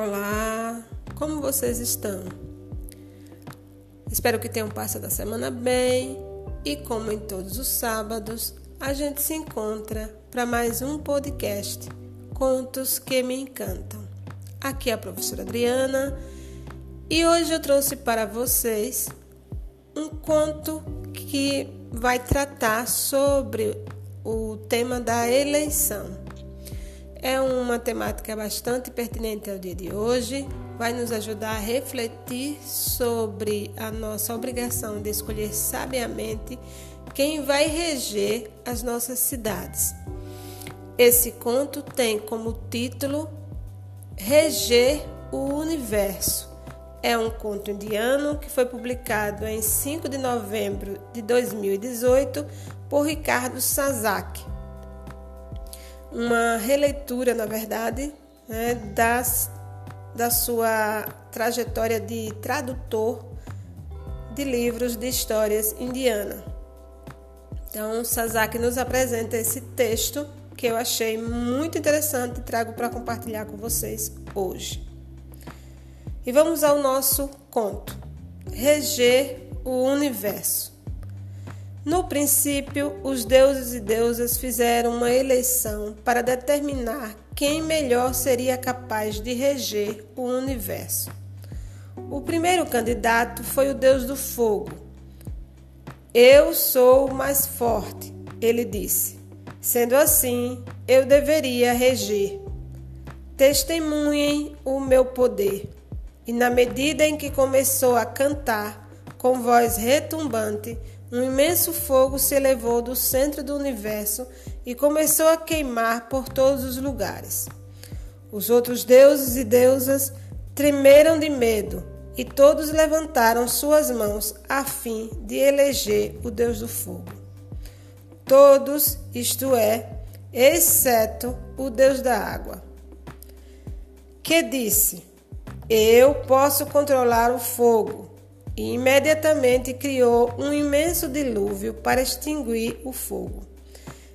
Olá, como vocês estão? Espero que tenham passado a semana bem e, como em todos os sábados, a gente se encontra para mais um podcast Contos que me encantam. Aqui é a professora Adriana e hoje eu trouxe para vocês um conto que vai tratar sobre o tema da eleição. É uma temática bastante pertinente ao dia de hoje, vai nos ajudar a refletir sobre a nossa obrigação de escolher sabiamente quem vai reger as nossas cidades. Esse conto tem como título Reger o Universo. É um conto indiano que foi publicado em 5 de novembro de 2018 por Ricardo Sazak uma releitura, na verdade, né, das, da sua trajetória de tradutor de livros de histórias indiana. Então, Sasaki nos apresenta esse texto que eu achei muito interessante e trago para compartilhar com vocês hoje. E vamos ao nosso conto: Reger o Universo. No princípio, os deuses e deusas fizeram uma eleição para determinar quem melhor seria capaz de reger o universo. O primeiro candidato foi o deus do fogo. Eu sou o mais forte, ele disse. Sendo assim, eu deveria reger. Testemunhem o meu poder. E na medida em que começou a cantar, com voz retumbante, um imenso fogo se elevou do centro do universo e começou a queimar por todos os lugares. Os outros deuses e deusas tremeram de medo e todos levantaram suas mãos a fim de eleger o Deus do fogo. Todos, isto é, exceto o Deus da água, que disse: Eu posso controlar o fogo e imediatamente criou um imenso dilúvio para extinguir o fogo.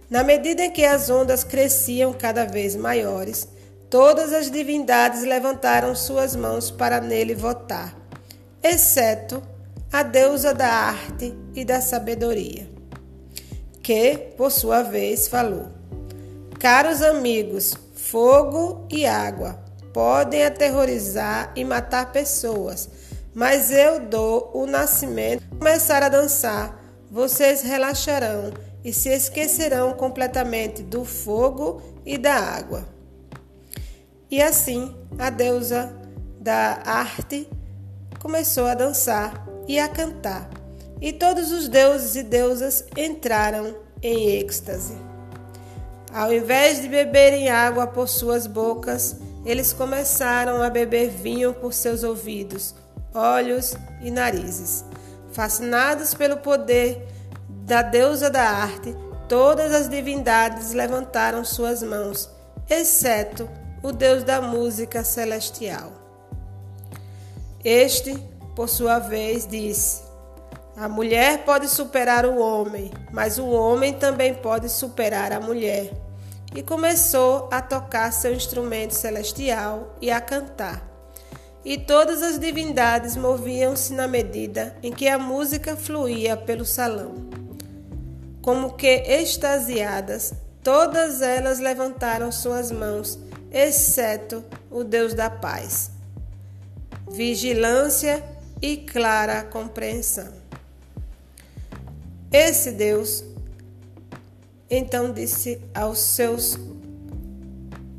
Na medida em que as ondas cresciam cada vez maiores, todas as divindades levantaram suas mãos para nele votar, exceto a deusa da arte e da sabedoria, que, por sua vez, falou: Caros amigos, fogo e água podem aterrorizar e matar pessoas mas eu dou o nascimento. Começar a dançar, vocês relaxarão e se esquecerão completamente do fogo e da água. E assim a deusa da arte começou a dançar e a cantar, e todos os deuses e deusas entraram em êxtase. Ao invés de beberem água por suas bocas, eles começaram a beber vinho por seus ouvidos olhos e narizes. Fascinados pelo poder da deusa da arte, todas as divindades levantaram suas mãos, exceto o deus da música celestial. Este, por sua vez, disse: A mulher pode superar o homem, mas o homem também pode superar a mulher. E começou a tocar seu instrumento celestial e a cantar e todas as divindades moviam-se na medida em que a música fluía pelo salão. Como que extasiadas, todas elas levantaram suas mãos, exceto o Deus da paz. Vigilância e clara compreensão. Esse Deus então disse aos seus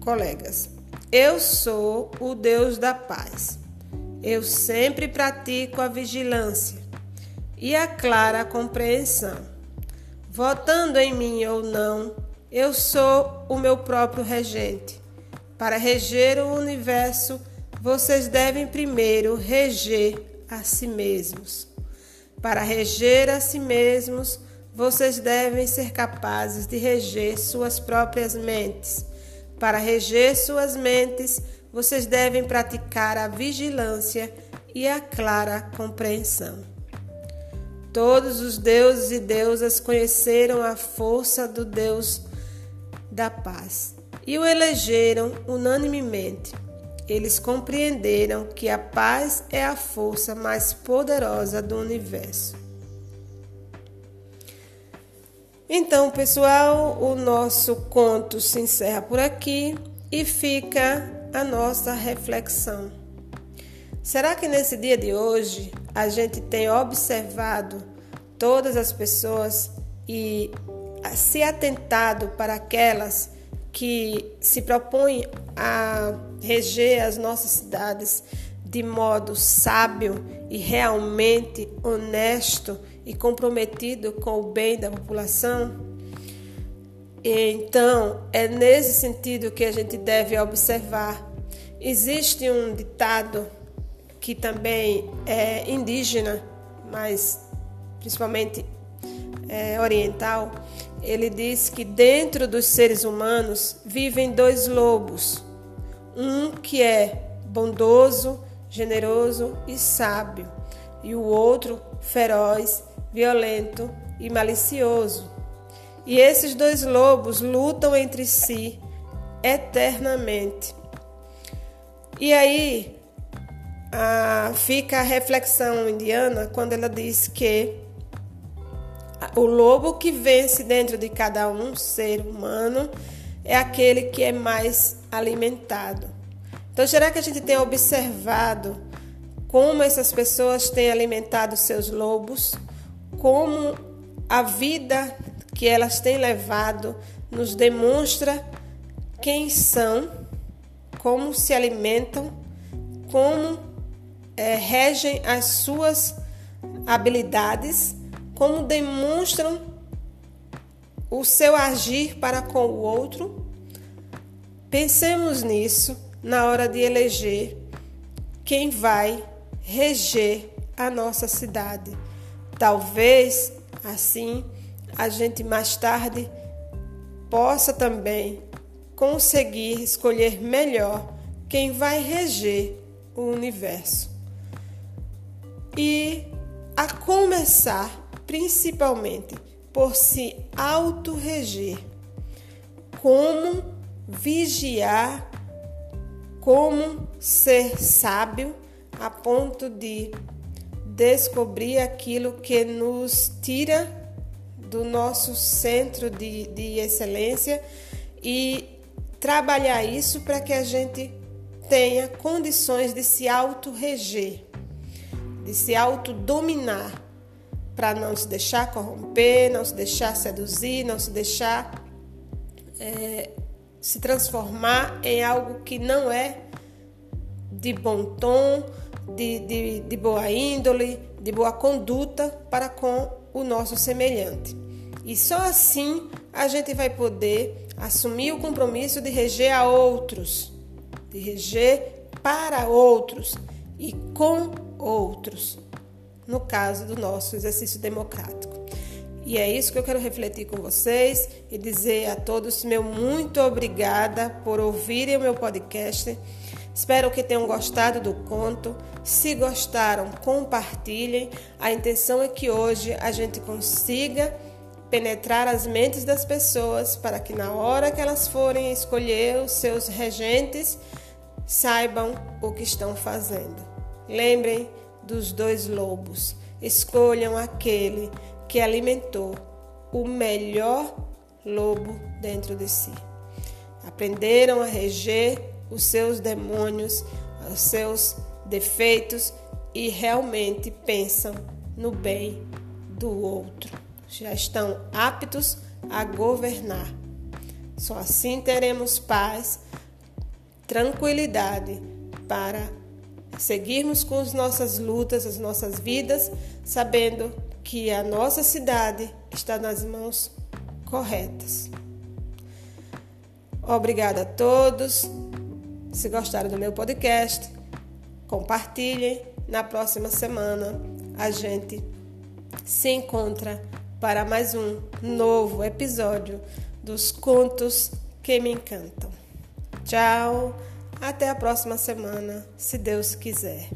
colegas: eu sou o Deus da paz. Eu sempre pratico a vigilância e a clara compreensão. Votando em mim ou não, eu sou o meu próprio regente. Para reger o universo, vocês devem primeiro reger a si mesmos. Para reger a si mesmos, vocês devem ser capazes de reger suas próprias mentes para reger suas mentes, vocês devem praticar a vigilância e a clara compreensão. Todos os deuses e deusas conheceram a força do Deus da paz e o elegeram unanimemente. eles compreenderam que a paz é a força mais poderosa do universo. Então, pessoal, o nosso conto se encerra por aqui e fica a nossa reflexão. Será que nesse dia de hoje a gente tem observado todas as pessoas e se atentado para aquelas que se propõem a reger as nossas cidades de modo sábio e realmente honesto e comprometido com o bem da população? Então, é nesse sentido que a gente deve observar. Existe um ditado que também é indígena, mas principalmente é, oriental, ele diz que dentro dos seres humanos vivem dois lobos. Um que é bondoso, generoso e sábio, e o outro feroz, violento e malicioso. E esses dois lobos lutam entre si eternamente. E aí a, fica a reflexão indiana quando ela diz que o lobo que vence dentro de cada um ser humano é aquele que é mais alimentado. Então, será que a gente tem observado como essas pessoas têm alimentado seus lobos? Como a vida que elas têm levado nos demonstra quem são, como se alimentam, como é, regem as suas habilidades como demonstram o seu agir para com o outro. Pensemos nisso na hora de eleger quem vai reger a nossa cidade. Talvez assim a gente mais tarde possa também conseguir escolher melhor quem vai reger o universo. E a começar principalmente por se autorreger, como vigiar, como ser sábio a ponto de descobrir aquilo que nos tira do nosso centro de, de excelência e trabalhar isso para que a gente tenha condições de se autorreger, de se autodominar para não se deixar corromper, não se deixar seduzir, não se deixar é, se transformar em algo que não é de bom tom, de, de, de boa índole, de boa conduta para com o nosso semelhante. E só assim a gente vai poder assumir o compromisso de reger a outros, de reger para outros e com outros no caso do nosso exercício democrático. E é isso que eu quero refletir com vocês e dizer a todos meu muito obrigada por ouvirem o meu podcast. Espero que tenham gostado do conto. Se gostaram, compartilhem. A intenção é que hoje a gente consiga penetrar as mentes das pessoas para que na hora que elas forem escolher os seus regentes, saibam o que estão fazendo. Lembrem dos dois lobos. Escolham aquele que alimentou o melhor lobo dentro de si. Aprenderam a reger os seus demônios, os seus defeitos e realmente pensam no bem do outro. Já estão aptos a governar. Só assim teremos paz, tranquilidade para seguirmos com as nossas lutas, as nossas vidas, sabendo que a nossa cidade está nas mãos corretas. Obrigada a todos. Se gostaram do meu podcast, compartilhem. Na próxima semana a gente se encontra para mais um novo episódio dos Contos que me encantam. Tchau! Até a próxima semana, se Deus quiser.